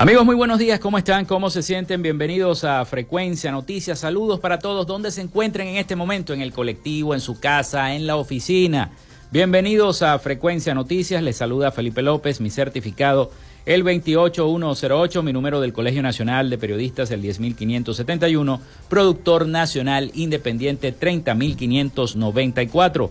Amigos, muy buenos días, ¿cómo están? ¿Cómo se sienten? Bienvenidos a Frecuencia Noticias. Saludos para todos donde se encuentren en este momento, en el colectivo, en su casa, en la oficina. Bienvenidos a Frecuencia Noticias. Les saluda Felipe López, mi certificado el 28108, mi número del Colegio Nacional de Periodistas el 10571, productor nacional independiente 30594.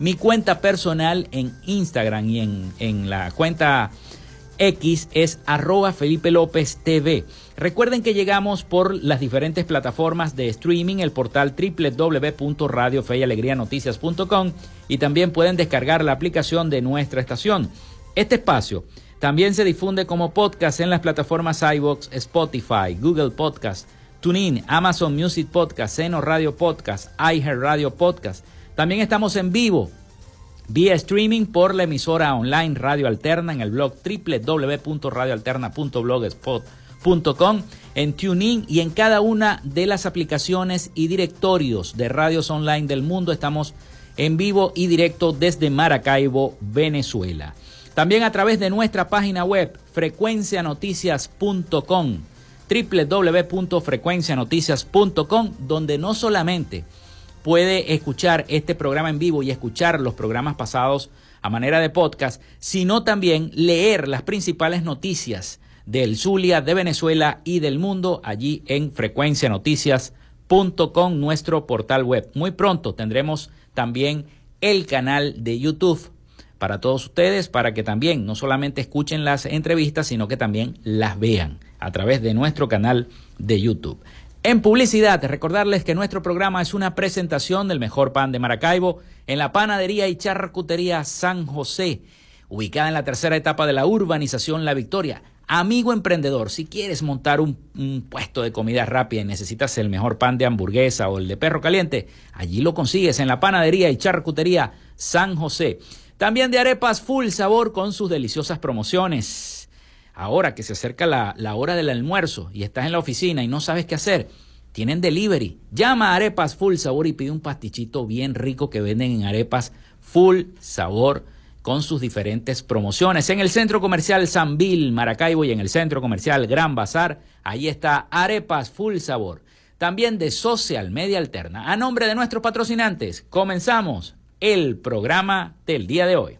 Mi cuenta personal en Instagram y en, en la cuenta X es arroba Felipe López TV. Recuerden que llegamos por las diferentes plataformas de streaming, el portal www.radiofeyalegrianoticias.com y también pueden descargar la aplicación de nuestra estación. Este espacio también se difunde como podcast en las plataformas iVoox, Spotify, Google Podcast, TuneIn, Amazon Music Podcast, Seno Radio Podcast, iHeart Radio Podcast, también estamos en vivo vía streaming por la emisora online Radio Alterna en el blog www.radioalterna.blogspot.com, en TuneIn y en cada una de las aplicaciones y directorios de radios online del mundo. Estamos en vivo y directo desde Maracaibo, Venezuela. También a través de nuestra página web frecuencianoticias.com www.frecuencianoticias.com donde no solamente puede escuchar este programa en vivo y escuchar los programas pasados a manera de podcast, sino también leer las principales noticias del Zulia, de Venezuela y del mundo allí en frecuencianoticias.com, nuestro portal web. Muy pronto tendremos también el canal de YouTube para todos ustedes, para que también no solamente escuchen las entrevistas, sino que también las vean a través de nuestro canal de YouTube. En publicidad, recordarles que nuestro programa es una presentación del mejor pan de Maracaibo en la panadería y charcutería San José, ubicada en la tercera etapa de la urbanización La Victoria. Amigo emprendedor, si quieres montar un, puesto de comida rápida y necesitas el mejor pan de hamburguesa o el de perro caliente, allí lo consigues en la panadería y charcutería San José. También de arepas full sabor con sus deliciosas promociones ahora que se acerca la, hora del almuerzo y estás en la oficina y no sabes qué hacer, tienen delivery. Llama a Arepas Full Sabor y pide un pastichito bien rico que venden en Arepas Full Sabor con sus diferentes promociones. En el Centro Comercial Sanville, Maracaibo y en el Centro Comercial Gran Bazar, ahí está Arepas Full Sabor. También de Social Media Alterna. A nombre de nuestros patrocinantes, comenzamos el programa del día de hoy.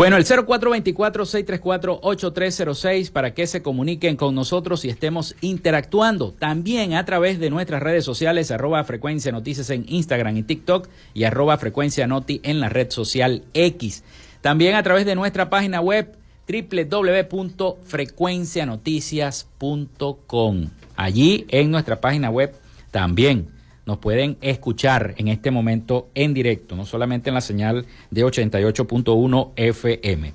Bueno, el 0424-634-8306 para que se comuniquen con nosotros y estemos interactuando también a través de nuestras redes sociales, arroba frecuencia noticias en Instagram y TikTok y arroba frecuencia noti en la red social X. También a través de nuestra página web www.frecuencianoticias.com. Allí en nuestra página web también nos pueden escuchar en este momento en directo, no solamente en la señal de 88.1 FM.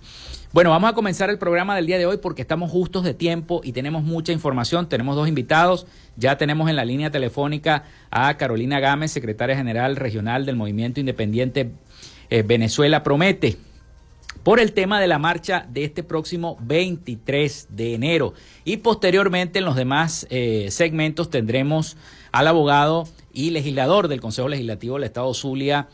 Bueno, vamos a comenzar el programa del día de hoy porque estamos justos de tiempo y tenemos mucha información. Tenemos dos invitados. Ya tenemos en la línea telefónica a Carolina Gámez, secretaria general regional del Movimiento Independiente eh, Venezuela Promete, por el tema de la marcha de este próximo 23 de enero. Y posteriormente en los demás eh, segmentos tendremos al abogado y legislador del Consejo Legislativo del Estado Zulia,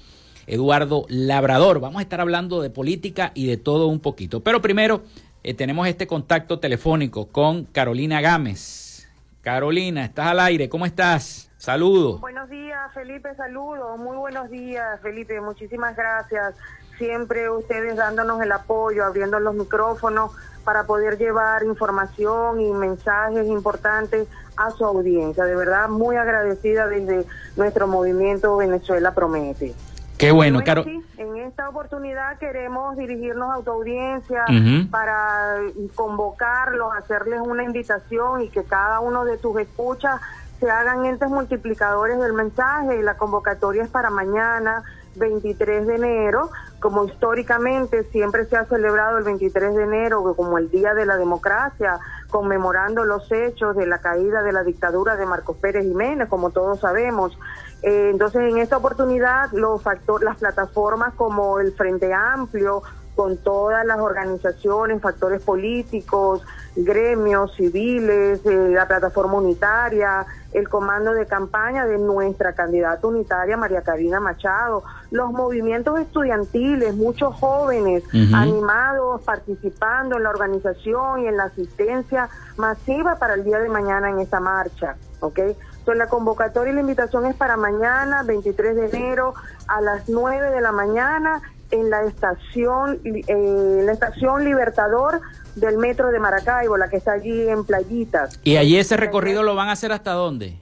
Eduardo Labrador. Vamos a estar hablando de política y de todo un poquito. Pero primero eh, tenemos este contacto telefónico con Carolina Gámez. Carolina, estás al aire, ¿cómo estás? Saludos. Buenos días, Felipe, saludos. Muy buenos días, Felipe, muchísimas gracias. Siempre ustedes dándonos el apoyo, abriendo los micrófonos para poder llevar información y mensajes importantes a su audiencia. De verdad, muy agradecida desde nuestro movimiento Venezuela Promete. Qué bueno, Caro. en esta oportunidad queremos dirigirnos a tu audiencia para convocarlos, hacerles una invitación y que cada uno de tus escuchas se hagan entes multiplicadores del mensaje. La convocatoria es para mañana, 23 de enero, como históricamente siempre se ha celebrado el 23 de enero como el Día de la Democracia, conmemorando los hechos de la caída de la dictadura de Marcos Pérez Jiménez, como todos sabemos. Eh, entonces, en esta oportunidad, los factores, las plataformas como el Frente Amplio, con todas las organizaciones, factores políticos, gremios civiles, eh, la plataforma unitaria, el comando de campaña de nuestra candidata unitaria María Karina Machado, los movimientos estudiantiles, muchos jóvenes animados, participando en la organización y en la asistencia masiva para el día de mañana en esta marcha, ¿ok? Entonces la convocatoria y la invitación es para mañana, 23 de enero, a las 9 de la mañana en la estación, eh, la estación Libertador del metro de Maracaibo, la que está allí en Playitas. ¿Y allí ese recorrido lo van a hacer hasta dónde?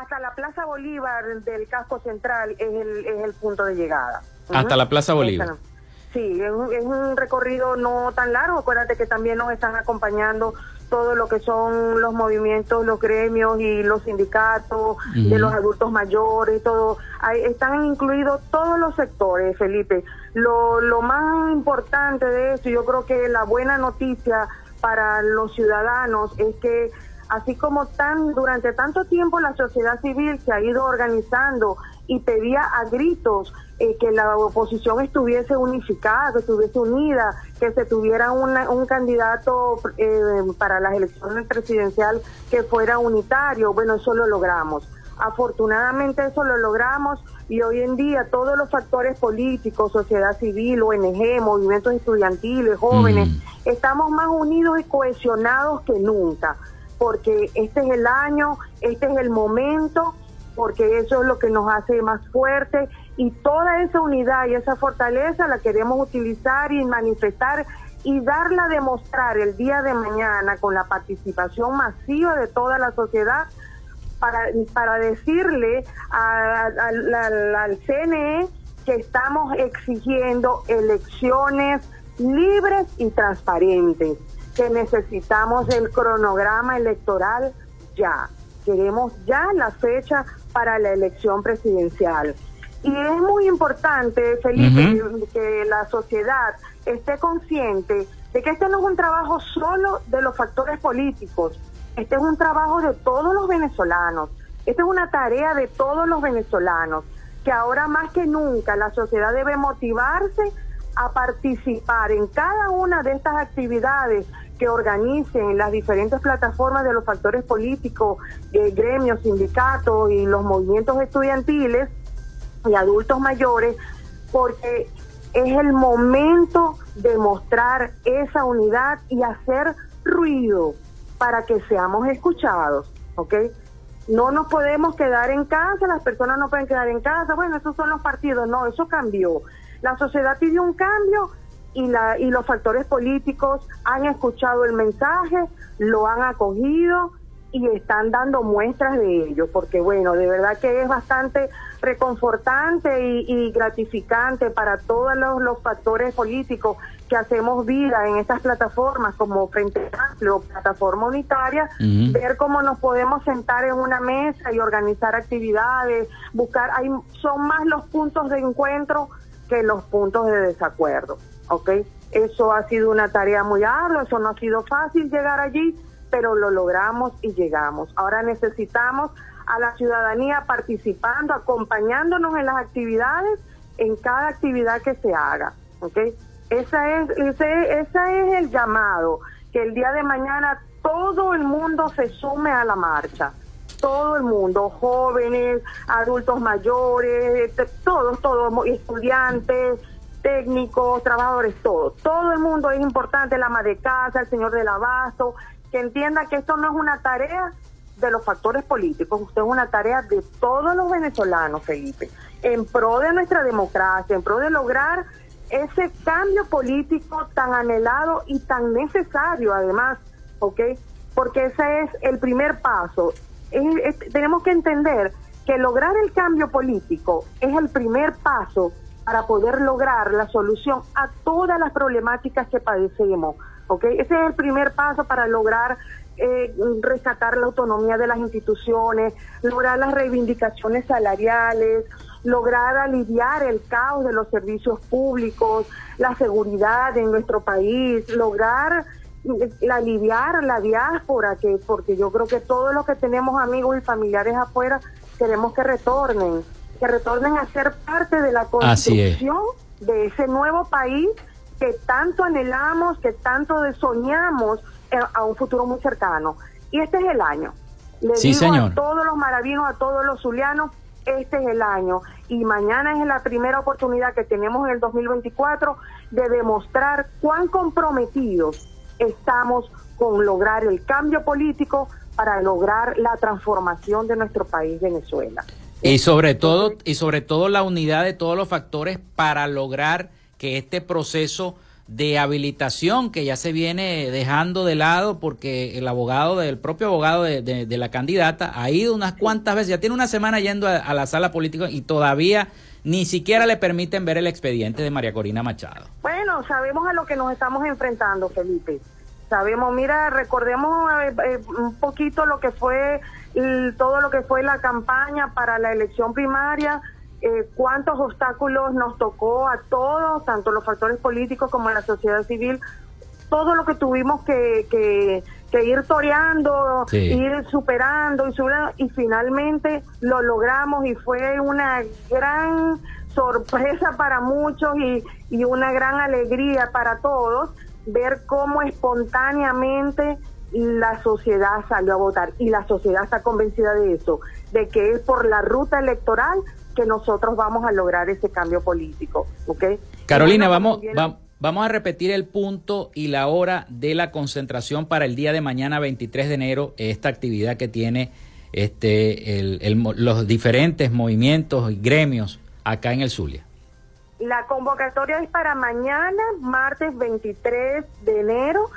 Hasta la Plaza Bolívar del casco central es el, es el punto de llegada. Hasta la Plaza Bolívar. Sí, es un, es un recorrido no tan largo, acuérdate que también nos están acompañando todo lo que son los movimientos, los gremios y los sindicatos de los adultos mayores, todo, están incluidos todos los sectores, Felipe. Lo, lo más importante de esto, yo creo que la buena noticia para los ciudadanos es que así como tan durante tanto tiempo la sociedad civil se ha ido organizando y pedía a gritos eh, que la oposición estuviese unificada, que estuviese unida, que se tuviera un candidato eh, para las elecciones presidenciales que fuera unitario. Bueno, eso lo logramos. Afortunadamente eso lo logramos y hoy en día todos los factores políticos, sociedad civil, ONG, movimientos estudiantiles, jóvenes, mm. estamos más unidos y cohesionados que nunca. Porque este es el año, este es el momento, porque eso es lo que nos hace más fuerte. Y toda esa unidad y esa fortaleza la queremos utilizar y manifestar y darla a demostrar el día de mañana con la participación masiva de toda la sociedad para, para decirle al CNE que estamos exigiendo elecciones libres y transparentes, que necesitamos el cronograma electoral ya. Queremos ya la fecha para la elección presidencial. Y es muy importante, Felipe, que la sociedad esté consciente de que este no es un trabajo solo de los factores políticos, este es un trabajo de todos los venezolanos, esta es una tarea de todos los venezolanos, que ahora más que nunca la sociedad debe motivarse a participar en cada una de estas actividades que organicen las diferentes plataformas de los factores políticos, gremios, sindicatos y los movimientos estudiantiles y adultos mayores, porque es el momento de mostrar esa unidad y hacer ruido para que seamos escuchados, ¿ok? No nos podemos quedar en casa, las personas no pueden quedar en casa, bueno, esos son los partidos, no, eso cambió. La sociedad pidió un cambio y, la, y los factores políticos han escuchado el mensaje, lo han acogido y están dando muestras de ello, porque bueno, de verdad que es bastante reconfortante y, gratificante para todos los, factores políticos que hacemos vida en estas plataformas como Frente Amplio, plataforma unitaria, ver cómo nos podemos sentar en una mesa y organizar actividades, buscar, hay, son más los puntos de encuentro que los puntos de desacuerdo, ¿ok? Eso ha sido una tarea muy ardua, eso no ha sido fácil llegar allí, pero lo logramos y llegamos. Ahora necesitamos a la ciudadanía participando, acompañándonos en las actividades, en cada actividad que se haga, ¿ok? Esa es, ese, ese es el llamado, que el día de mañana todo el mundo se sume a la marcha todo el mundo, jóvenes, adultos mayores, este, todos, todos, estudiantes, técnicos, trabajadores, todos. Todo el mundo es importante, la ama de casa, el señor del abasto, que entienda que esto no es una tarea de los factores políticos, usted es una tarea de todos los venezolanos, Felipe, en pro de nuestra democracia, en pro de lograr ese cambio político tan anhelado y tan necesario además, ¿ok? Porque ese es el primer paso tenemos que entender que lograr el cambio político es el primer paso para poder lograr la solución a todas las problemáticas que padecemos. ¿okay? Ese es el primer paso para lograr eh, rescatar la autonomía de las instituciones, lograr las reivindicaciones salariales, lograr aliviar el caos de los servicios públicos, la seguridad en nuestro país, lograr la aliviar la diáspora, que porque yo creo que todos los que tenemos amigos y familiares afuera queremos que retornen, que retornen a ser parte de la construcción de ese nuevo país que tanto anhelamos, que tanto soñamos eh, a un futuro muy cercano. Y este es el año. Le digo a todos los maravillosos, a todos los zulianos, este es el año y mañana es la primera oportunidad que tenemos en el 2024 de demostrar cuán comprometidos estamos con lograr el cambio político para lograr la transformación de nuestro país Venezuela. Y sobre todo y sobre todo la unidad de todos los factores para lograr que este proceso de habilitación que ya se viene dejando de lado porque el abogado del propio abogado de, la candidata ha ido unas cuantas veces, ya tiene una semana yendo a la sala política y todavía ni siquiera le permiten ver el expediente de María Corina Machado. Bueno, sabemos a lo que nos estamos enfrentando, Felipe. Sabemos, mira, recordemos eh, eh, un poquito lo que fue todo lo que fue la campaña para la elección primaria, eh, cuántos obstáculos nos tocó a todos, tanto los factores políticos como la sociedad civil, todo lo que tuvimos que, que, ir toreando, ir superando y superando, y finalmente lo logramos y fue una gran sorpresa para muchos y, y una gran alegría para todos ver cómo espontáneamente la sociedad salió a votar y la sociedad está convencida de eso, de que es por la ruta electoral que nosotros vamos a lograr ese cambio político, ¿ok? Carolina, vamos, vamos a repetir el punto y la hora de la concentración para el día de mañana 23 de enero, esta actividad que tiene este, los diferentes movimientos y gremios acá en el Zulia. La convocatoria es para mañana, martes 23 de enero,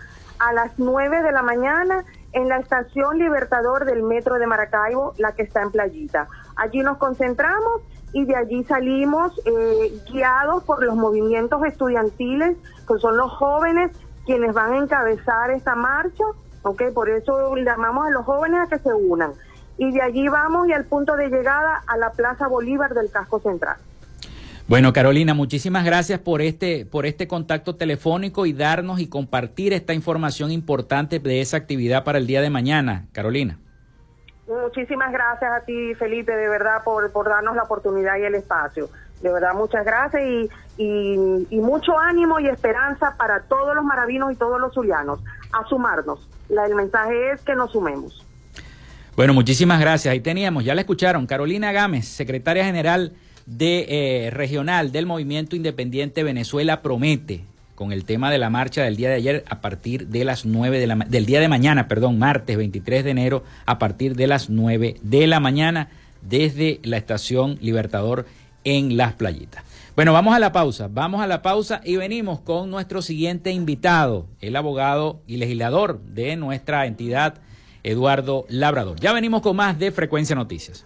a las 9 de la mañana, en la estación Libertador del Metro de Maracaibo, la que está en Playita. Allí nos concentramos y de allí salimos eh, guiados por los movimientos estudiantiles, que son los jóvenes quienes van a encabezar esta marcha, ¿ok? Por eso llamamos a los jóvenes a que se unan. Y de allí vamos y al punto de llegada a la Plaza Bolívar del Casco Central. Bueno, Carolina, muchísimas gracias por este, por este contacto telefónico y darnos y compartir esta información importante de esa actividad para el día de mañana. Carolina. Muchísimas gracias a ti, Felipe, de verdad, por, por darnos la oportunidad y el espacio. De verdad, muchas gracias y, y, mucho ánimo y esperanza para todos los maravinos y todos los zulianos a sumarnos. La, el mensaje es que nos sumemos. Bueno, muchísimas gracias. Ahí teníamos, ya la escucharon, Carolina Gámez, secretaria general de eh, regional del Movimiento Independiente Venezuela Promete con el tema de la marcha del día de ayer a partir de las 9 de la del día de mañana, perdón, martes 23 de enero a partir de las 9 de la mañana desde la estación Libertador en Las Playitas. Bueno, vamos a la pausa, vamos a la pausa y venimos con nuestro siguiente invitado, el abogado y legislador de nuestra entidad, Eduardo Labrador. Ya venimos con más de Frecuencia Noticias.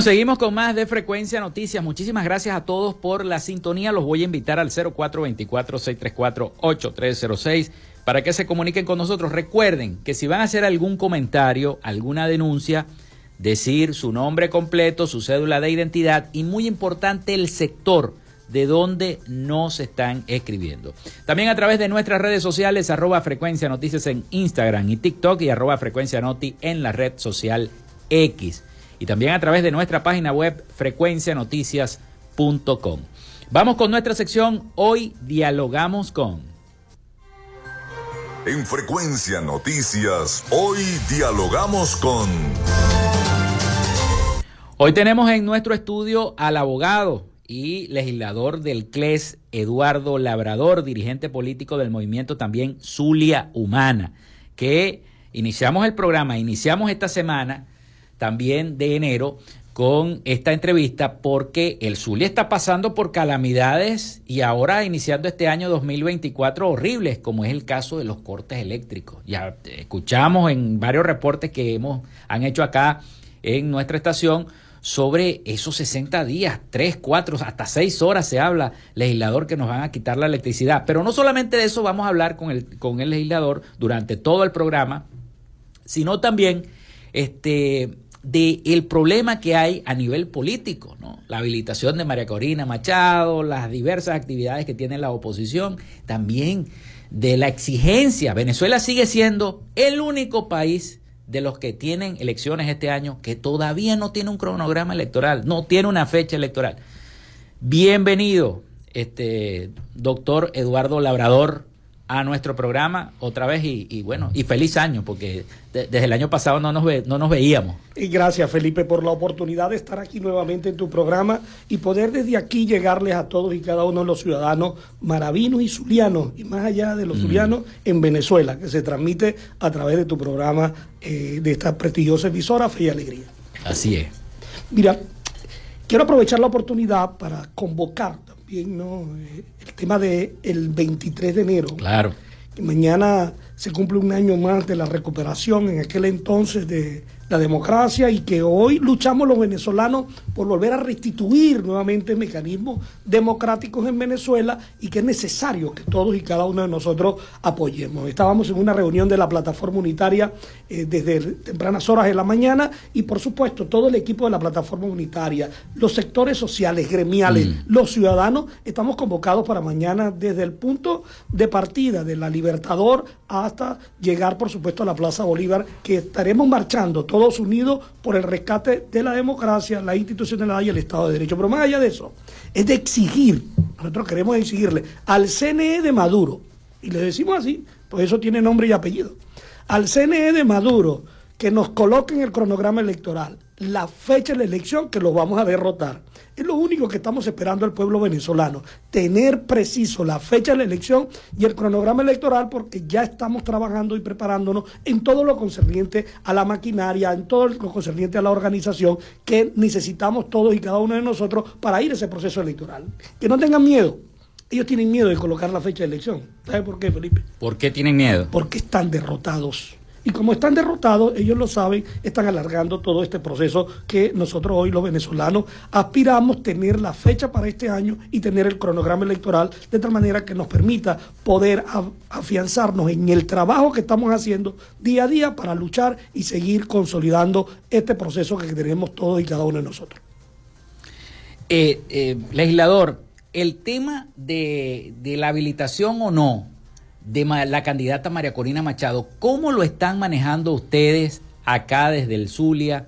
Seguimos con más de Frecuencia Noticias. Muchísimas gracias a todos por la sintonía. Los voy a invitar al 0424-634-8306 para que se comuniquen con nosotros. Recuerden que si van a hacer algún comentario, alguna denuncia, decir su nombre completo, su cédula de identidad y muy importante el sector de donde nos están escribiendo. También a través de nuestras redes sociales, arroba frecuencia noticias en Instagram y TikTok y arroba frecuencia noti en la red social X y también a través de nuestra página web frecuencianoticias.com. Vamos con nuestra sección Hoy Dialogamos con. En Frecuencia Noticias, hoy dialogamos con... Hoy tenemos en nuestro estudio al abogado y legislador del CLES, Eduardo Labrador, dirigente político del movimiento también Zulia Humana, que iniciamos el programa, iniciamos esta semana también de enero con esta entrevista porque el Zulia está pasando por calamidades y ahora iniciando este año 2024 horribles, como es el caso de los cortes eléctricos. Ya escuchamos en varios reportes que hemos han hecho acá en nuestra estación sobre esos 60 días, 3, 4, hasta 6 horas se habla, legislador, que nos van a quitar la electricidad. Pero no solamente de eso vamos a hablar con el, con el legislador durante todo el programa, sino también este, del el problema que hay a nivel político, ¿no? La habilitación de María Corina Machado, las diversas actividades que tiene la oposición, también de la exigencia. Venezuela sigue siendo el único país de los que tienen elecciones este año que todavía no tiene un cronograma electoral, no tiene una fecha electoral. Bienvenido, este doctor Eduardo Labrador, a nuestro programa otra vez y, bueno, y feliz año, porque desde el año pasado no nos, ve, no nos veíamos. Y gracias Felipe por la oportunidad de estar aquí nuevamente en tu programa y poder desde aquí llegarles a todos y cada uno de los ciudadanos maravinos y zulianos, y más allá de los mm. zulianos, en Venezuela, que se transmite a través de tu programa eh, de esta prestigiosa emisora Fe y Alegría. Así es. Mira, quiero aprovechar la oportunidad para convocar ¿no? Eh, el tema del el 23 de enero. Claro. mañana se cumple un año más de la recuperación en aquel entonces de la democracia y que hoy luchamos los venezolanos por volver a restituir nuevamente mecanismos democráticos en Venezuela y que es necesario que todos y cada uno de nosotros apoyemos. Estábamos en una reunión de la plataforma unitaria eh, desde tempranas horas de la mañana y por supuesto todo el equipo de la plataforma unitaria, los sectores sociales, gremiales, mm. los ciudadanos, estamos convocados para mañana desde el punto de partida de la Libertador hasta llegar por supuesto a la Plaza Bolívar, que estaremos marchando todos Unidos por el rescate de la democracia, la institucionalidad y el Estado de Derecho. Pero más allá de eso, es de exigir, nosotros queremos exigirle al CNE de Maduro, y le decimos así, pues eso tiene nombre y apellido, al CNE de Maduro que nos coloque en el cronograma electoral la fecha de la elección que lo vamos a derrotar. Es lo único que estamos esperando al pueblo venezolano, tener preciso la fecha de la elección y el cronograma electoral porque ya estamos trabajando y preparándonos en todo lo concerniente a la maquinaria, en todo lo concerniente a la organización que necesitamos todos y cada uno de nosotros para ir a ese proceso electoral. Que no tengan miedo. Ellos tienen miedo de colocar la fecha de elección. ¿Sabe por qué, Felipe? ¿Por qué tienen miedo? Porque están derrotados. Y como están derrotados, ellos lo saben, están alargando todo este proceso que nosotros hoy los venezolanos aspiramos tener la fecha para este año y tener el cronograma electoral de tal manera que nos permita poder afianzarnos en el trabajo que estamos haciendo día a día para luchar y seguir consolidando este proceso que tenemos todos y cada uno de nosotros. Eh, eh, legislador, el tema de, de la habilitación o no de la candidata María Corina Machado. ¿Cómo lo están manejando ustedes acá desde el Zulia?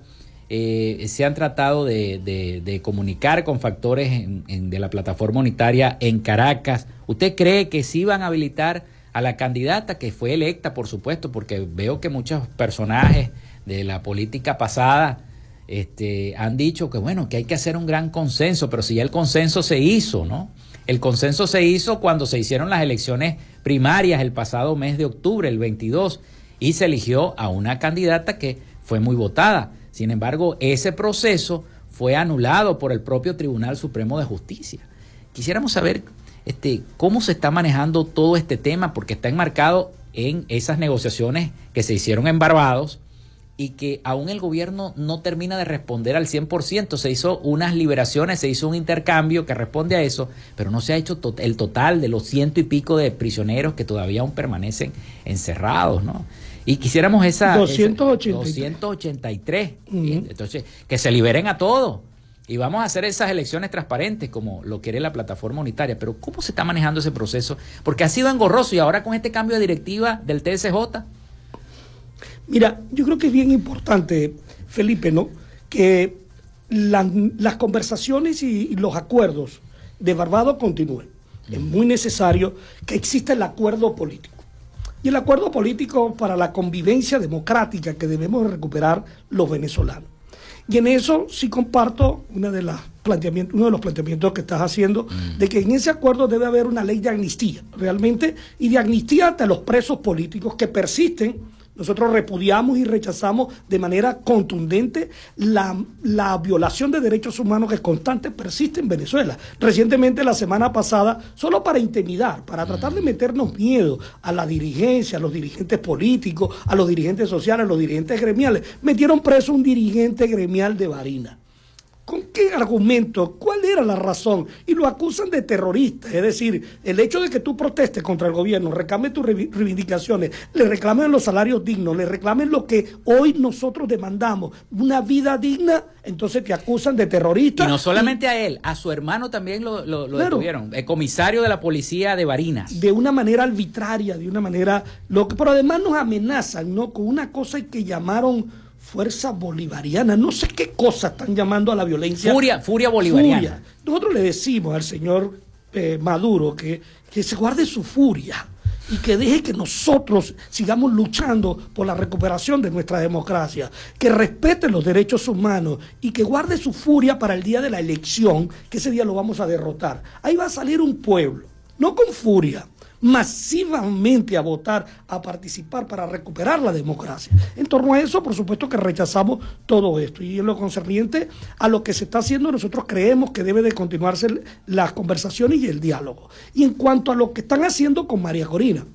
Eh, se han tratado de, comunicar con factores de la plataforma unitaria en Caracas. ¿Usted cree que sí van a habilitar a la candidata que fue electa, por supuesto, porque veo que muchos personajes de la política pasada este, han dicho que bueno, que hay que hacer un gran consenso, pero si ya el consenso se hizo, ¿no? El consenso se hizo cuando se hicieron las elecciones primarias el pasado mes de octubre, el 22, y se eligió a una candidata que fue muy votada. Sin embargo, ese proceso fue anulado por el propio Tribunal Supremo de Justicia. Quisiéramos saber este, cómo se está manejando todo este tema, porque está enmarcado en esas negociaciones que se hicieron en Barbados y que aún el gobierno no termina de responder al 100%. Se hizo unas liberaciones, se hizo un intercambio que responde a eso, pero no se ha hecho el total de los ciento y pico de prisioneros que todavía aún permanecen encerrados, ¿no? Y quisiéramos esa... 283. Entonces, que se liberen a todos. Y vamos a hacer esas elecciones transparentes como lo quiere la plataforma unitaria. Pero ¿cómo se está manejando ese proceso? Porque ha sido engorroso y ahora con este cambio de directiva del TSJ Mira, yo creo que es bien importante, Felipe, ¿no? Que las conversaciones y, los acuerdos de Barbados continúen. Es muy necesario que exista el acuerdo político. Y el acuerdo político para la convivencia democrática que debemos recuperar los venezolanos. Y en eso sí comparto una de las planteamientos, uno de los planteamientos que estás haciendo, mm. de que en ese acuerdo debe haber una ley de amnistía, realmente, y de amnistía ante los presos políticos que persisten nosotros repudiamos y rechazamos de manera contundente la, violación de derechos humanos que constante persiste en Venezuela. Recientemente, la semana pasada, solo para intimidar, para tratar de mm. meternos miedo a la dirigencia, a los dirigentes políticos, a los dirigentes sociales, a los dirigentes gremiales, metieron preso un dirigente gremial de Varina. ¿Con qué argumento? ¿Cuál era la razón? Y lo acusan de terrorista. Es decir, el hecho de que tú protestes contra el gobierno, reclames tus reivindicaciones, le reclamen los salarios dignos, le reclamen lo que hoy nosotros demandamos, una vida digna, entonces te acusan de terrorista. Y no solamente a él, a su hermano también lo, lo, detuvieron, el comisario de la policía de Barinas. De una manera arbitraria, de una manera... Lo que, pero además nos amenazan, ¿no? Con una cosa que llamaron fuerza bolivariana, no sé qué cosa están llamando a la violencia. Furia, furia bolivariana. Nosotros le decimos al señor eh, Maduro que, que se guarde su furia, y que deje que nosotros sigamos luchando por la recuperación de nuestra democracia, que respete los derechos humanos y que guarde su furia para el día de la elección, que ese día lo vamos a derrotar. Ahí va a salir un pueblo, no con furia, masivamente a votar, a participar para recuperar la democracia. En torno a eso, por supuesto que rechazamos todo esto. Y en lo concerniente a lo que se está haciendo, nosotros creemos que debe de continuarse las conversaciones y el diálogo. Y en cuanto a lo que están haciendo con María Corina,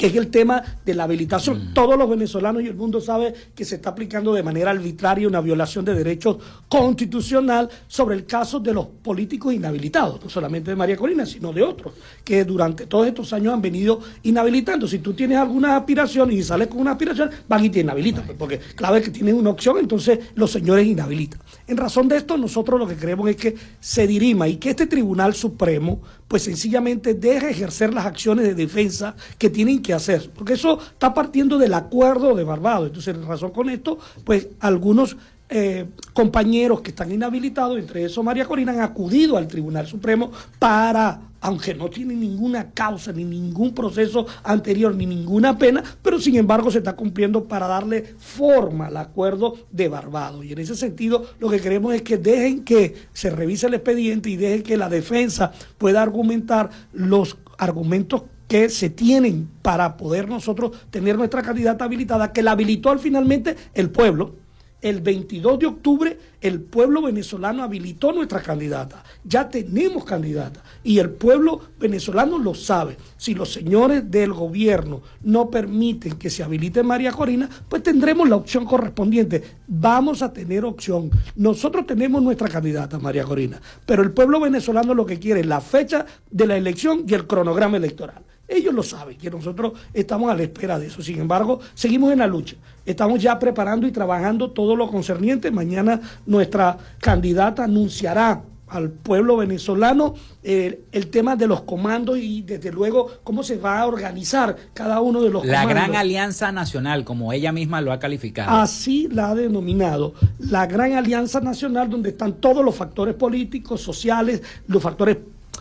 que es el tema de la habilitación. Mm. Todos los venezolanos y el mundo sabe que se está aplicando de manera arbitraria una violación de derechos constitucional sobre el caso de los políticos inhabilitados, no solamente de María Corina, sino de otros, que durante todos estos años han venido inhabilitando. Si tú tienes alguna aspiración y sales con una aspiración, van y te inhabilitan, pues, porque clave que tienen una opción, entonces los señores inhabilitan. En razón de esto, nosotros lo que queremos es que se dirima y que este Tribunal Supremo pues sencillamente deje ejercer las acciones de defensa que tienen que hacer, porque eso está partiendo del acuerdo de Barbados. Entonces, en razón con esto, pues algunos eh, compañeros que están inhabilitados, entre esos María Corina, han acudido al Tribunal Supremo para, aunque no tienen ninguna causa, ni ningún proceso anterior, ni ninguna pena, pero sin embargo se está cumpliendo para darle forma al acuerdo de Barbados. Y en ese sentido, lo que queremos es que dejen que se revise el expediente y dejen que la defensa pueda argumentar los argumentos que se tienen para poder nosotros tener nuestra candidata habilitada, que la habilitó al finalmente el pueblo, el 22 de octubre el pueblo venezolano habilitó nuestra candidata. Ya tenemos candidata y el pueblo venezolano lo sabe. Si los señores del gobierno no permiten que se habilite María Corina, pues tendremos la opción correspondiente. Vamos a tener opción. Nosotros tenemos nuestra candidata, María Corina, pero el pueblo venezolano lo que quiere es la fecha de la elección y el cronograma electoral. Ellos lo saben, que nosotros estamos a la espera de eso. Sin embargo, seguimos en la lucha. Estamos ya preparando y trabajando todo lo concerniente. Mañana nuestra candidata anunciará al pueblo venezolano eh, el tema de los comandos y desde luego cómo se va a organizar cada uno de los la comandos. La Gran Alianza Nacional, como ella misma lo ha calificado. Así la ha denominado, la Gran Alianza Nacional donde están todos los factores políticos, sociales, los factores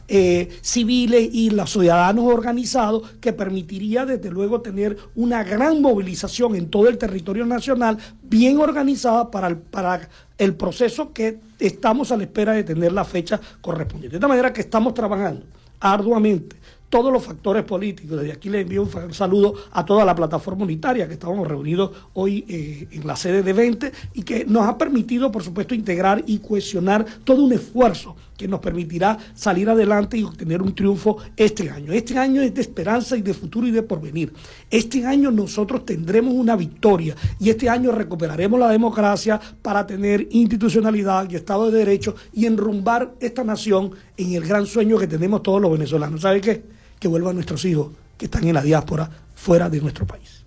eh, civiles y los ciudadanos organizados que permitiría desde luego tener una gran movilización en todo el territorio nacional bien organizada para el, para el proceso que estamos a la espera de tener la fecha correspondiente. De esta manera que estamos trabajando arduamente todos los factores políticos. Desde aquí le envío un saludo a toda la plataforma unitaria que estábamos reunidos hoy eh, en la sede de 20 y que nos ha permitido, por supuesto, integrar y cohesionar todo un esfuerzo que nos permitirá salir adelante y obtener un triunfo este año. Este año es de esperanza y de futuro y de porvenir. Este año nosotros tendremos una victoria y este año recuperaremos la democracia para tener institucionalidad y Estado de Derecho y enrumbar esta nación en el gran sueño que tenemos todos los venezolanos. ¿Sabe qué? Que vuelvan nuestros hijos que están en la diáspora fuera de nuestro país.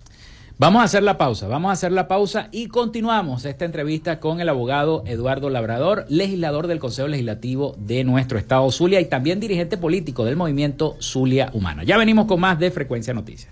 Vamos a hacer la pausa, vamos a hacer la pausa y continuamos esta entrevista con el abogado Eduardo Labrador, legislador del Consejo Legislativo de nuestro estado Zulia y también dirigente político del movimiento Zulia Humana. Ya venimos con más de Frecuencia Noticias.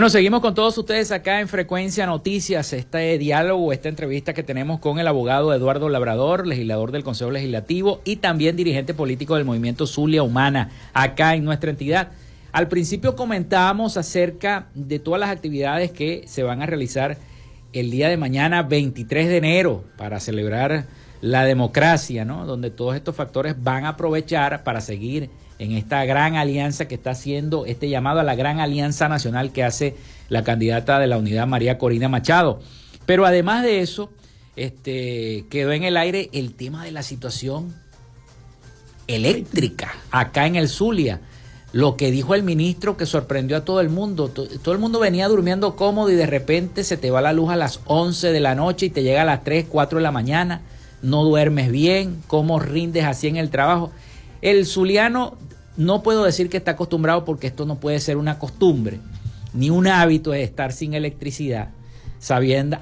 Bueno, seguimos con todos ustedes acá en Frecuencia Noticias, este diálogo, esta entrevista que tenemos con el abogado Eduardo Labrador, legislador del Consejo Legislativo y también dirigente político del movimiento Zulia Humana, acá en nuestra entidad. Al principio comentábamos acerca de todas las actividades que se van a realizar el día de mañana, 23 de enero, para celebrar la democracia, ¿no? Donde todos estos factores van a aprovechar para seguir en esta gran alianza que está haciendo, este llamado a la gran alianza nacional que hace la candidata de la unidad María Corina Machado. Pero además de eso, este, quedó en el aire el tema de la situación eléctrica acá en el Zulia. Lo que dijo el ministro que sorprendió a todo el mundo. Todo el mundo venía durmiendo cómodo y de repente se te va la luz a las 11 de la noche y te llega a las 3, 4 de la mañana. No duermes bien, cómo rindes así en el trabajo. El zuliano no puedo decir que está acostumbrado porque esto no puede ser una costumbre, ni un hábito de estar sin electricidad,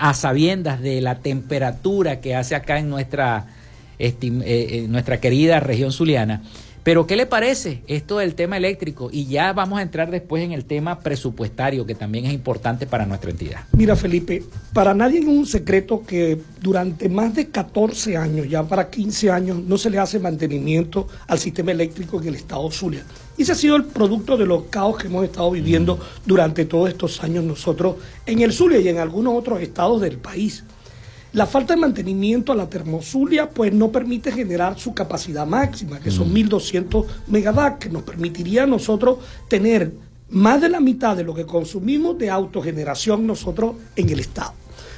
a sabiendas de la temperatura que hace acá en nuestra, eh, en nuestra querida región zuliana. Pero ¿qué le parece esto del tema eléctrico? Y ya vamos a entrar después en el tema presupuestario, que también es importante para nuestra entidad. Mira, Felipe, para nadie es un secreto que durante más de 14 años, ya para 15 años, no se le hace mantenimiento al sistema eléctrico en el estado Zulia. Y ese ha sido el producto de los caos que hemos estado viviendo durante todos estos años nosotros en el Zulia y en algunos otros estados del país. La falta de mantenimiento a la termosulia pues no permite generar su capacidad máxima, que son 1200 mm. megawatts, que nos permitiría a nosotros tener más de la mitad de lo que consumimos de autogeneración nosotros en el estado.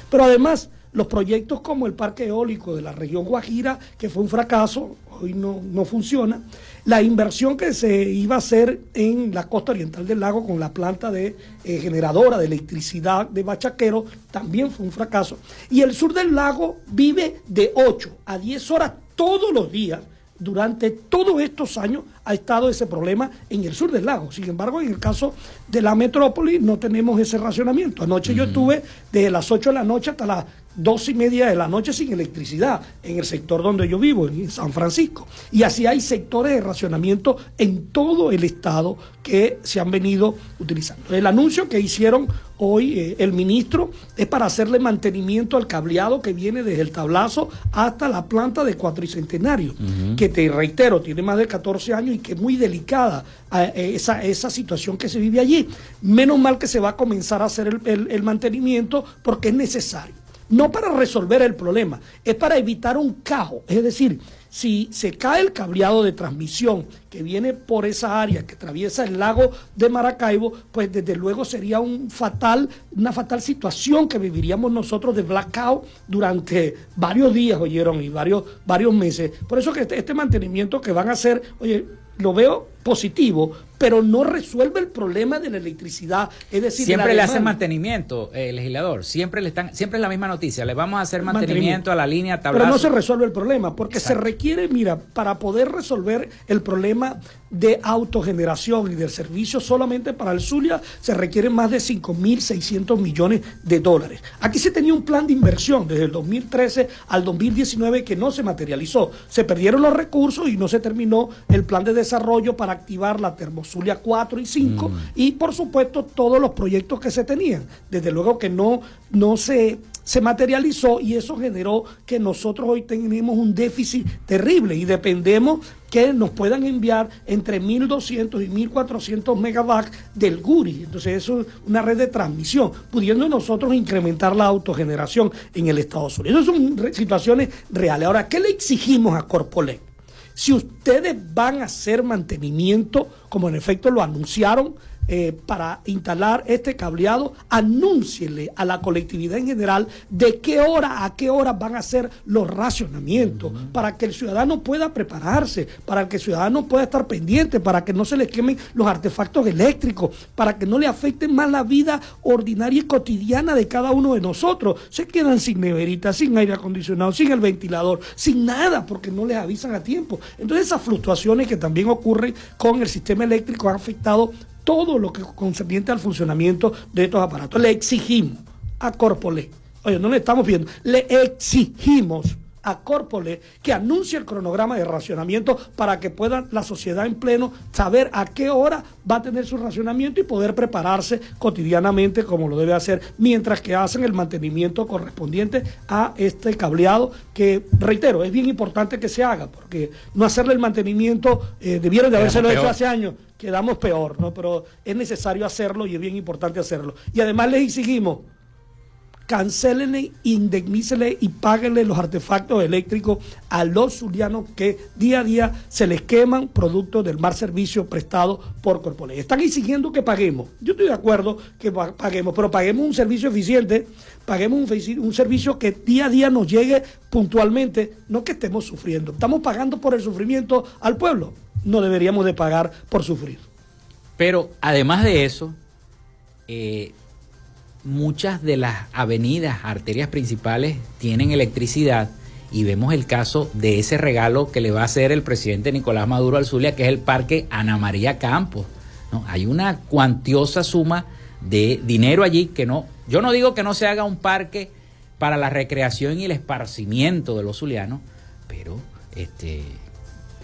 Pero además, los proyectos como el parque eólico de la región Guajira, que fue un fracaso, hoy no, no funciona, la inversión que se iba a hacer en la costa oriental del lago con la planta de eh, generadora de electricidad de Bachaquero también fue un fracaso. Y el sur del lago vive de 8 a 10 horas todos los días. Durante todos estos años ha estado ese problema en el sur del lago. Sin embargo, en el caso de la metrópoli no tenemos ese racionamiento. Anoche yo estuve desde las 8 de la noche hasta las dos y media de la noche sin electricidad en el sector donde yo vivo, en San Francisco. Y así hay sectores de racionamiento en todo el estado que se han venido utilizando. El anuncio que hicieron hoy eh, el ministro es para hacerle mantenimiento al cableado que viene desde el tablazo hasta la planta de cuatricentenario, que te reitero, tiene más de 14 años y que es muy delicada eh, esa, esa situación que se vive allí. Menos mal que se va a comenzar a hacer el mantenimiento porque es necesario no para resolver el problema, es para evitar un caos. Es decir, si se cae el cableado de transmisión que viene por esa área que atraviesa el lago de Maracaibo, pues desde luego sería un fatal, una fatal situación que viviríamos nosotros de blackout durante varios días, oyeron, y varios, varios meses. Por eso que este, este mantenimiento que van a hacer, oye, lo veo positivo, pero no resuelve el problema de la electricidad. Es decir, siempre le hacen mantenimiento, eh, legislador. Siempre le están, siempre es la misma noticia. Le vamos a hacer mantenimiento, a la línea tablazo. Pero no se resuelve el problema, porque se requiere, mira, para poder resolver el problema de autogeneración y del servicio solamente para el Zulia se requieren más de 5.600 millones de dólares. Aquí se tenía un plan de inversión desde el 2013 al 2019 que no se materializó. Se perdieron los recursos y no se terminó el plan de desarrollo desarrollo para activar la Termozulia 4 y 5 mm. y por supuesto todos los proyectos que se tenían. Desde luego que no, no se se materializó y eso generó que nosotros hoy tenemos un déficit terrible y dependemos que nos puedan enviar entre 1.200 y 1.400 megawatts del GURI. Entonces eso es una red de transmisión, pudiendo nosotros incrementar la autogeneración en el Estado Unidos. Esas son situaciones reales. Ahora, ¿qué le exigimos a Corpolet? Si ustedes van a hacer mantenimiento, como en efecto lo anunciaron, eh, para instalar este cableado, anúnciele a la colectividad en general de qué hora a qué hora van a ser los racionamientos, para que el ciudadano pueda prepararse, para que el ciudadano pueda estar pendiente, para que no se le quemen los artefactos eléctricos, para que no le afecten más la vida ordinaria y cotidiana de cada uno de nosotros. Se quedan sin neverita, sin aire acondicionado, sin el ventilador, sin nada, porque no les avisan a tiempo. Entonces esas fluctuaciones que también ocurren con el sistema eléctrico han afectado todo lo que concerniente al funcionamiento de estos aparatos. Le exigimos a Corpole, oye, no le estamos pidiendo, le exigimos a Corpole que anuncie el cronograma de racionamiento para que pueda la sociedad en pleno saber a qué hora va a tener su racionamiento y poder prepararse cotidianamente como lo debe hacer mientras que hacen el mantenimiento correspondiente a este cableado que, reitero, es bien importante que se haga porque no hacerle el mantenimiento eh, debiera de haberse hecho hace años quedamos peor, ¿no? Pero es necesario hacerlo y es bien importante hacerlo. Y además les exigimos, cancélenle, indemnícenle y páguenle los artefactos eléctricos a los zulianos que día a día se les queman productos del mal servicio prestado por Corpoley. Están exigiendo que paguemos. Yo estoy de acuerdo que paguemos, pero paguemos un servicio eficiente, paguemos un servicio que día a día nos llegue puntualmente, no que estemos sufriendo. Estamos pagando por el sufrimiento al pueblo no deberíamos de pagar por sufrir. Pero además de eso, eh, muchas de las avenidas, arterias principales tienen electricidad y vemos el caso de ese regalo que le va a hacer el presidente Nicolás Maduro al Zulia, que es el Parque Ana María Campos. Hay una cuantiosa suma de dinero allí que no, yo no digo que no se haga un parque para la recreación y el esparcimiento de los zulianos, pero este,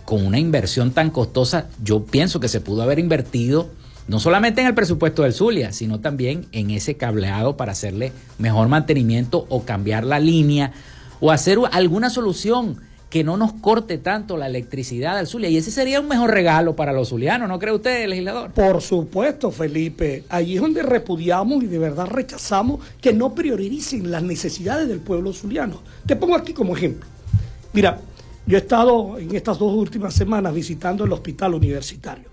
con una inversión tan costosa, yo pienso que se pudo haber invertido no solamente en el presupuesto del Zulia, sino también en ese cableado para hacerle mejor mantenimiento o cambiar la línea o hacer alguna solución que no nos corte tanto la electricidad al Zulia. Y ese sería un mejor regalo para los zulianos, ¿no cree usted, legislador? Por supuesto, Felipe. Allí es donde repudiamos y de verdad rechazamos que no prioricen las necesidades del pueblo zuliano. Te pongo aquí como ejemplo. Mira, yo he estado en estas dos últimas semanas visitando el hospital universitario,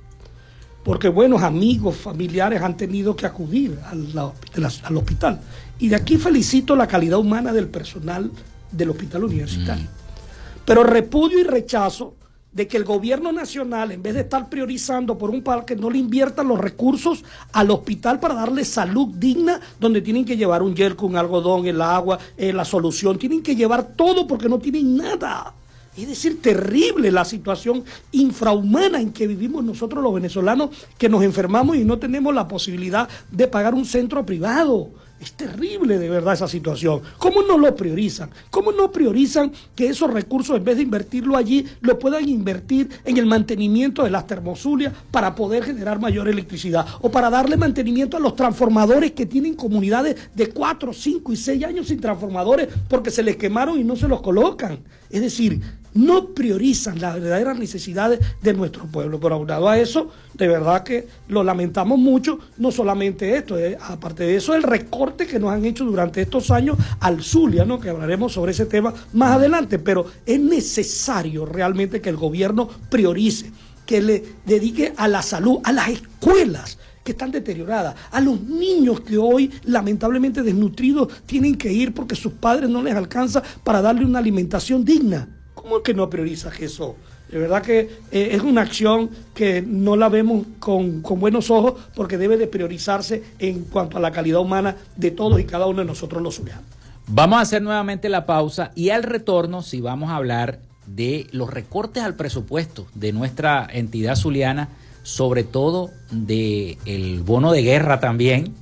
porque buenos amigos, familiares han tenido que acudir al, hospital. Y de aquí felicito la calidad humana del personal del hospital universitario. Mm. Pero repudio y rechazo de que el gobierno nacional, en vez de estar priorizando por un parque, no le inviertan los recursos al hospital para darle salud digna, donde tienen que llevar un yerco, un algodón, el agua, eh, la solución, tienen que llevar todo porque no tienen nada. Es decir, terrible la situación infrahumana en que vivimos nosotros los venezolanos, que nos enfermamos y no tenemos la posibilidad de pagar un centro privado. Es terrible de verdad esa situación. ¿Cómo no lo priorizan? ¿Cómo no priorizan que esos recursos, en vez de invertirlo allí, lo puedan invertir en el mantenimiento de las termosulias para poder generar mayor electricidad? O para darle mantenimiento a los transformadores que tienen comunidades de 4, 5 y 6 años sin transformadores porque se les quemaron y no se los colocan. Es decir, no priorizan las verdaderas necesidades de nuestro pueblo. Pero aunado a eso, de verdad que lo lamentamos mucho, no solamente esto, eh, aparte de eso, el recorte que nos han hecho durante estos años al Zulia, ¿no? que hablaremos sobre ese tema más adelante, pero es necesario realmente que el gobierno priorice, que le dedique a la salud, a las escuelas que están deterioradas, a los niños que hoy lamentablemente desnutridos tienen que ir porque sus padres no les alcanza para darle una alimentación digna. ¿Cómo es que no prioriza eso? De verdad que eh, es una acción que no la vemos con, buenos ojos porque debe de priorizarse en cuanto a la calidad humana de todos y cada uno de nosotros los zulianos. Vamos a hacer nuevamente la pausa y al retorno si vamos a hablar de los recortes al presupuesto de nuestra entidad zuliana, sobre todo del el bono de guerra también,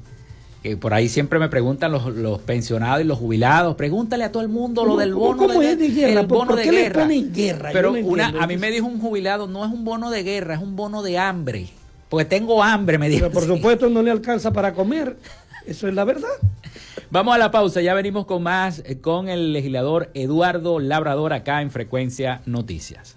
que por ahí siempre me preguntan los, pensionados y los jubilados, pregúntale a todo el mundo lo del bono de, guerra. El bono de guerra. guerra? Pero una, a mí me dijo un jubilado, no es un bono de guerra, es un bono de hambre. Porque tengo hambre, me dijo. Pero por supuesto no le alcanza para comer. Eso es la verdad. Vamos a la pausa, ya venimos con más eh, con el legislador Eduardo Labrador acá en Frecuencia Noticias.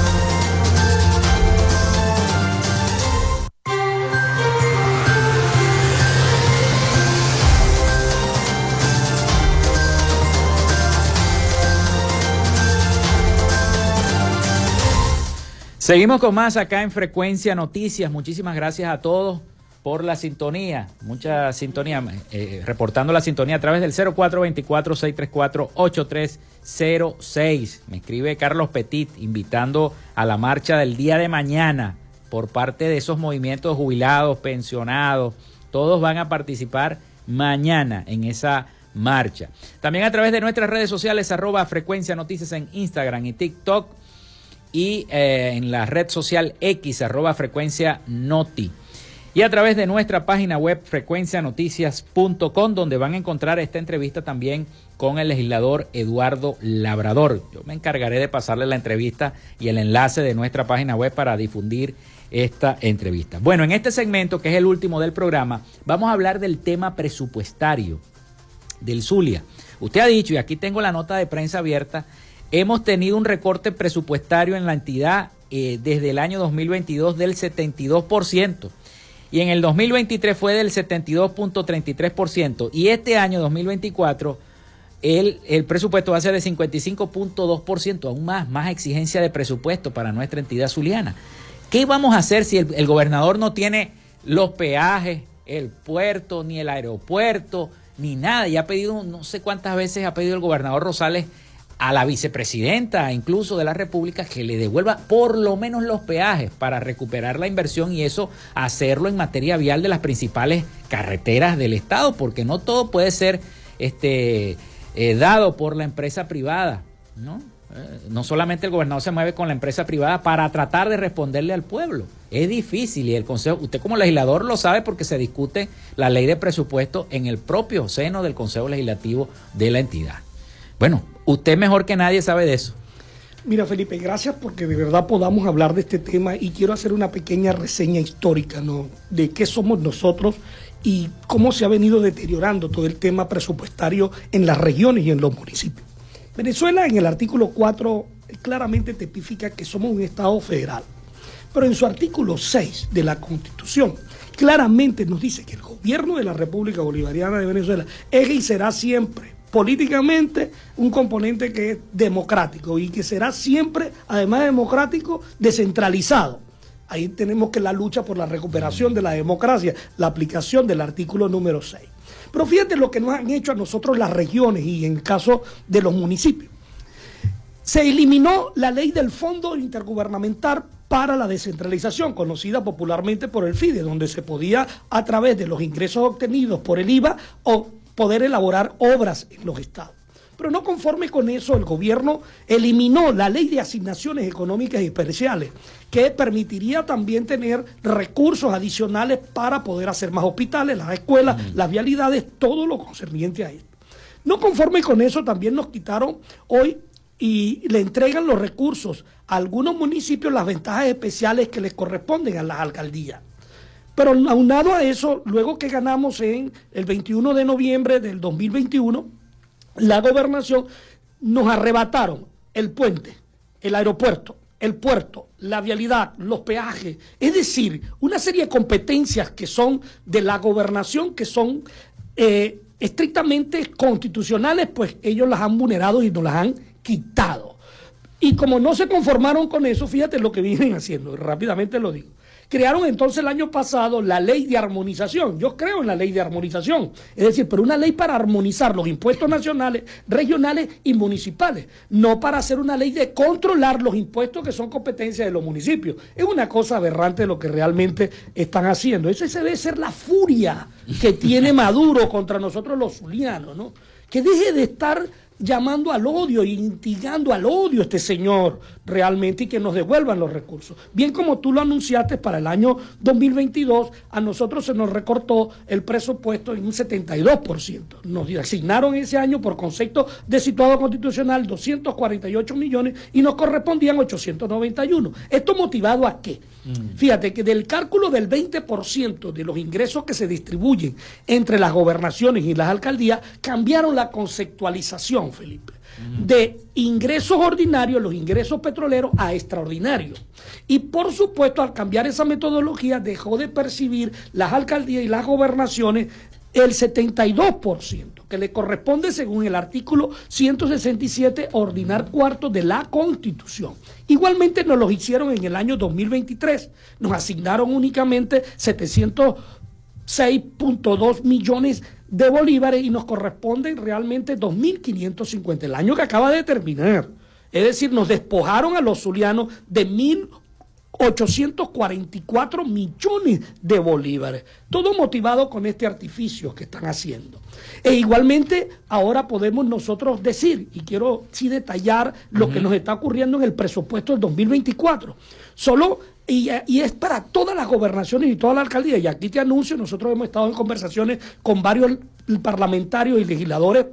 Seguimos con más acá en Frecuencia Noticias. Muchísimas gracias a todos por la sintonía. Mucha sintonía, eh, reportando la sintonía a través del 0424-634-8306. Me escribe Carlos Petit invitando a la marcha del día de mañana por parte de esos movimientos jubilados, pensionados. Todos van a participar mañana en esa marcha. También a través de nuestras redes sociales, arroba frecuencia noticias en Instagram y TikTok y eh, en la red social X, arroba frecuencia noti. Y a través de nuestra página web frecuencianoticias.com, donde van a encontrar esta entrevista también con el legislador Eduardo Labrador. Yo me encargaré de pasarle la entrevista y el enlace de nuestra página web para difundir esta entrevista. Bueno, en este segmento, que es el último del programa, vamos a hablar del tema presupuestario del Zulia. Usted ha dicho, y aquí tengo la nota de prensa abierta, Hemos tenido un recorte presupuestario en la entidad eh, desde el año 2022 del 72% y en el 2023 fue del 72.33% y este año 2024 el, el presupuesto va a ser de 55.2%, aún más, más exigencia de presupuesto para nuestra entidad zuliana. ¿Qué vamos a hacer si el, el gobernador no tiene los peajes, el puerto, ni el aeropuerto, ni nada? Y ha pedido, no sé cuántas veces ha pedido el gobernador Rosales a la vicepresidenta incluso de la República que le devuelva por lo menos los peajes para recuperar la inversión y eso hacerlo en materia vial de las principales carreteras del Estado, porque no todo puede ser este, eh, dado por la empresa privada, ¿no? Eh, no solamente el gobernador se mueve con la empresa privada para tratar de responderle al pueblo. Es difícil y el Consejo, usted como legislador lo sabe porque se discute la ley de presupuesto en el propio seno del Consejo Legislativo de la entidad. Bueno, usted mejor que nadie sabe de eso. Mira, Felipe, gracias porque de verdad podamos hablar de este tema y quiero hacer una pequeña reseña histórica ¿no? de qué somos nosotros y cómo se ha venido deteriorando todo el tema presupuestario en las regiones y en los municipios. Venezuela en el artículo 4 claramente tipifica que somos un Estado federal, pero en su artículo 6 de la Constitución claramente nos dice que el gobierno de la República Bolivariana de Venezuela es y será siempre políticamente un componente que es democrático y que será siempre, además democrático, descentralizado. Ahí tenemos que la lucha por la recuperación de la democracia, la aplicación del artículo número 6. Pero fíjate lo que nos han hecho a nosotros las regiones y en caso de los municipios. Se eliminó la ley del Fondo Intergubernamental para la descentralización, conocida popularmente por el FIDE, donde se podía, a través de los ingresos obtenidos por el IVA, o poder elaborar obras en los estados. Pero no conforme con eso, el gobierno eliminó la ley de asignaciones económicas y especiales, que permitiría también tener recursos adicionales para poder hacer más hospitales, las escuelas, las vialidades, todo lo concerniente a esto. No conforme con eso, también nos quitaron hoy y le entregan los recursos a algunos municipios las ventajas especiales que les corresponden a las alcaldías. Pero aunado a eso, luego que ganamos en el 21 de noviembre del 2021, la gobernación nos arrebataron el puente, el aeropuerto, el puerto, la vialidad, los peajes, es decir, una serie de competencias que son de la gobernación, que son eh, estrictamente constitucionales, pues ellos las han vulnerado y nos las han quitado. Y como no se conformaron con eso, fíjate lo que vienen haciendo, rápidamente lo digo. Crearon entonces el año pasado la ley de armonización. Yo creo en la ley de armonización. Es decir, pero una ley para armonizar los impuestos nacionales, regionales y municipales. No para hacer una ley de controlar los impuestos que son competencia de los municipios. Es una cosa aberrante lo que realmente están haciendo. Esa debe ser la furia que tiene Maduro contra nosotros los zulianos, ¿no? Que deje de estar llamando al odio, instigando al odio a este señor realmente y que nos devuelvan los recursos. Bien como tú lo anunciaste para el año 2022, a nosotros se nos recortó el presupuesto en un 72%. Nos asignaron ese año por concepto de situado constitucional 248 millones y nos correspondían 891. ¿Esto motivado a qué? Mm. Fíjate que del cálculo del 20% de los ingresos que se distribuyen entre las gobernaciones y las alcaldías, cambiaron la conceptualización, Felipe, de ingresos ordinarios, los ingresos petroleros, a extraordinarios. Y por supuesto, al cambiar esa metodología, dejó de percibir las alcaldías y las gobernaciones el 72%, que le corresponde según el artículo 167 ordinar cuarto de la Constitución. Igualmente nos lo hicieron en el año 2023, nos asignaron únicamente 706.2 millones de bolívares y nos corresponden realmente 2.550, el año que acaba de terminar. Es decir, nos despojaron a los zulianos de 1.844 millones de bolívares. Todo motivado con este artificio que están haciendo. E igualmente ahora podemos nosotros decir, y quiero sí detallar lo que nos está ocurriendo en el presupuesto del 2024. Solo y, es para todas las gobernaciones y toda la alcaldía. Y aquí te anuncio, nosotros hemos estado en conversaciones con varios parlamentarios y legisladores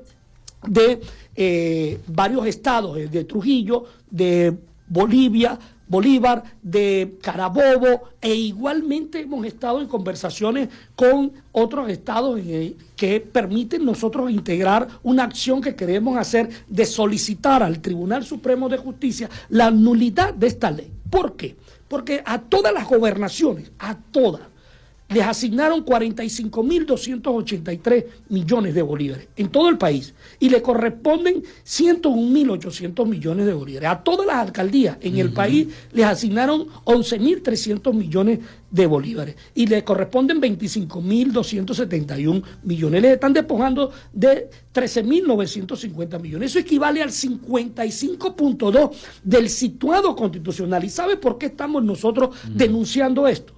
de eh, varios estados, eh, de Trujillo, de Bolivia, Bolívar, de Carabobo, e igualmente hemos estado en conversaciones con otros estados eh, que permiten nosotros integrar una acción que queremos hacer de solicitar al Tribunal Supremo de Justicia la nulidad de esta ley. ¿Por qué? Porque a todas las gobernaciones, a todas, les asignaron 45.283 millones de bolívares en todo el país y le corresponden 101.800 millones de bolívares. A todas las alcaldías en el país les asignaron 11.300 millones de bolívares y le corresponden 25.271 millones. Les están despojando de 13.950 millones. Eso equivale al 55.2 del situado constitucional. ¿Y sabe por qué estamos nosotros denunciando esto?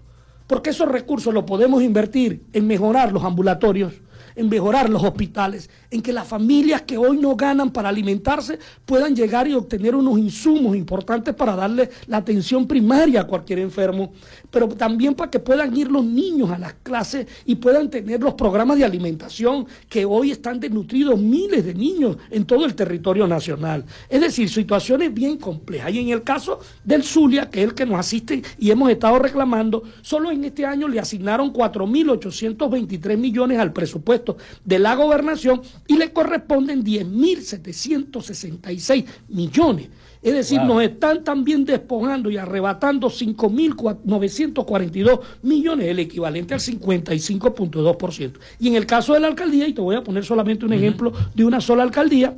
Porque esos recursos los podemos invertir en mejorar los ambulatorios, en mejorar los hospitales, en que las familias que hoy no ganan para alimentarse puedan llegar y obtener unos insumos importantes para darle la atención primaria a cualquier enfermo, pero también para que puedan ir los niños a las clases y puedan tener los programas de alimentación que hoy están desnutridos miles de niños en todo el territorio nacional. Es decir, situaciones bien complejas. Y en el caso del Zulia, que es el que nos asiste y hemos estado reclamando, solo en este año le asignaron 4.823 millones al presupuesto de la gobernación y le corresponden 10.766 millones. Es decir, nos están también despojando y arrebatando 5.942 millones, el equivalente al 55.2%. Y en el caso de la alcaldía, y te voy a poner solamente un ejemplo de una sola alcaldía,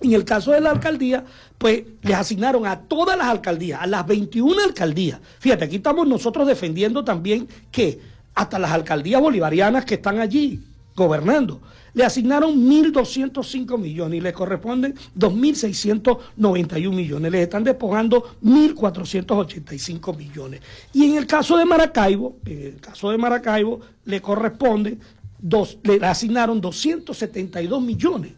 en el caso de la alcaldía, pues les asignaron a todas las alcaldías, a las 21 alcaldías. Fíjate, aquí estamos nosotros defendiendo también que hasta las alcaldías bolivarianas que están allí gobernando, le asignaron 1.205 millones y le corresponden 2.691 millones. Le están despojando 1.485 millones. Y en el caso de Maracaibo, en el caso de Maracaibo, le corresponden, dos, le asignaron 272 millones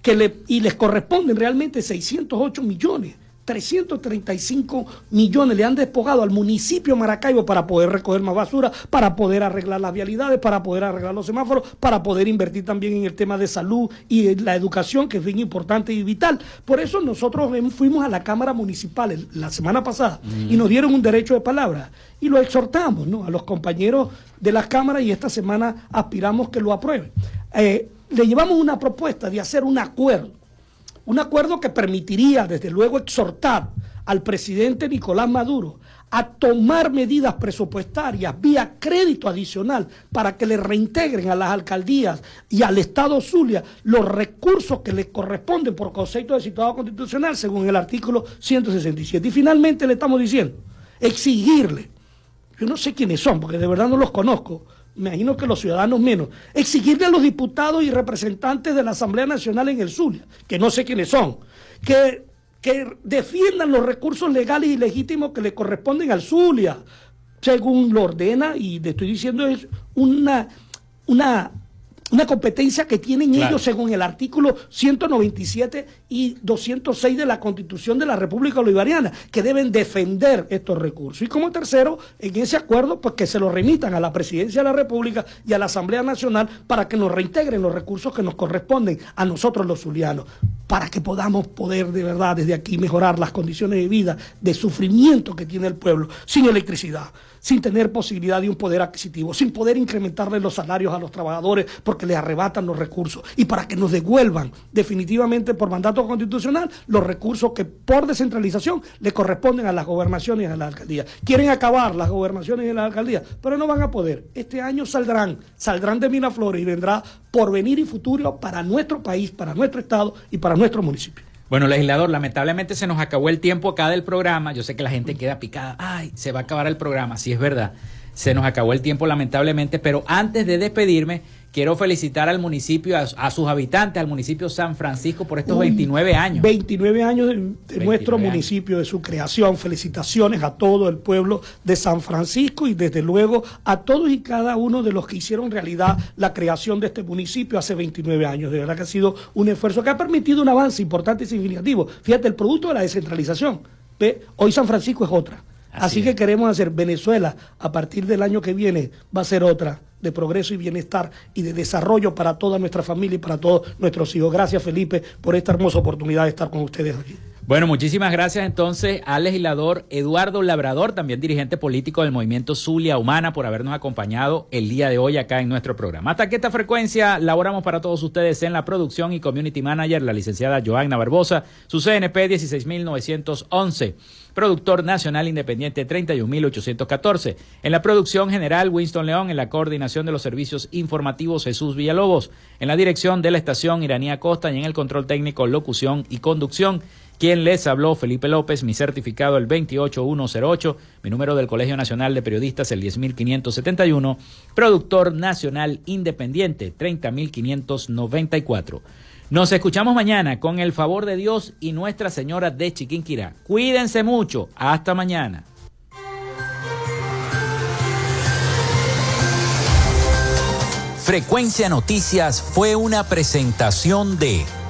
que le, y les corresponden realmente 608 millones. 335 millones le han despojado al municipio Maracaibo para poder recoger más basura, para poder arreglar las vialidades, para poder arreglar los semáforos, para poder invertir también en el tema de salud y la educación, que es bien importante y vital. Por eso nosotros fuimos a la Cámara Municipal la semana pasada y mm. nos dieron un derecho de palabra y lo exhortamos ¿no? a los compañeros de las cámaras y esta semana aspiramos que lo aprueben. Eh, le llevamos una propuesta de hacer un acuerdo un acuerdo que permitiría, desde luego, exhortar al presidente Nicolás Maduro a tomar medidas presupuestarias vía crédito adicional para que le reintegren a las alcaldías y al Estado Zulia los recursos que le corresponden por concepto de situado constitucional según el artículo 167. Y finalmente le estamos diciendo, exigirle, yo no sé quiénes son, porque de verdad no los conozco, me imagino que los ciudadanos menos, exigirle a los diputados y representantes de la Asamblea Nacional en el Zulia, que no sé quiénes son, que que defiendan los recursos legales y legítimos que le corresponden al Zulia, según lo ordena, y le estoy diciendo es una, una una competencia que tienen ellos según el artículo 197 y 206 de la Constitución de la República Bolivariana, que deben defender estos recursos. Y como tercero, en ese acuerdo, pues que se lo remitan a la Presidencia de la República y a la Asamblea Nacional para que nos reintegren los recursos que nos corresponden a nosotros los zulianos, para que podamos poder de verdad desde aquí mejorar las condiciones de vida, de sufrimiento que tiene el pueblo, sin electricidad sin tener posibilidad de un poder adquisitivo, sin poder incrementarle los salarios a los trabajadores porque les arrebatan los recursos y para que nos devuelvan definitivamente por mandato constitucional los recursos que por descentralización le corresponden a las gobernaciones y a las alcaldías. Quieren acabar las gobernaciones y las alcaldías, pero no van a poder. Este año saldrán, saldrán de Miraflores y vendrá porvenir y futuro para nuestro país, para nuestro estado y para nuestro municipio. Bueno, legislador, lamentablemente se nos acabó el tiempo acá del programa. Yo sé que la gente queda picada. Ay, se va a acabar el programa. Sí, es verdad. Se nos acabó el tiempo lamentablemente, pero antes de despedirme, Quiero felicitar al municipio, a, sus habitantes, al municipio San Francisco por estos 29 años. 29 años de, nuestro municipio, de su creación. Felicitaciones a todo el pueblo de San Francisco y desde luego a todos y cada uno de los que hicieron realidad la creación de este municipio hace 29 años. De verdad que ha sido un esfuerzo que ha permitido un avance importante y significativo. Fíjate, el producto de la descentralización. Hoy San Francisco es otra. Así, que queremos hacer Venezuela a partir del año que viene va a ser otra de progreso y bienestar y de desarrollo para toda nuestra familia y para todos nuestros hijos. Gracias Felipe por esta hermosa oportunidad de estar con ustedes aquí. Bueno, muchísimas gracias entonces al legislador Eduardo Labrador, también dirigente político del movimiento Zulia Humana, por habernos acompañado el día de hoy acá en nuestro programa. Hasta que esta frecuencia laboramos para todos ustedes en la producción y community manager, la licenciada Joanna Barbosa, su CNP 16911 productor nacional independiente 31814. En la producción general Winston León, en la coordinación de los servicios informativos Jesús Villalobos, en la dirección de la estación Iranía Costa y en el control técnico, locución y conducción. Quien les habló, Felipe López, mi certificado el 28108, mi número del Colegio Nacional de Periodistas el 10571, productor nacional independiente 30594. Nos escuchamos mañana con el favor de Dios y Nuestra Señora de Chiquinquirá. Cuídense mucho. Hasta mañana. Frecuencia Noticias fue una presentación de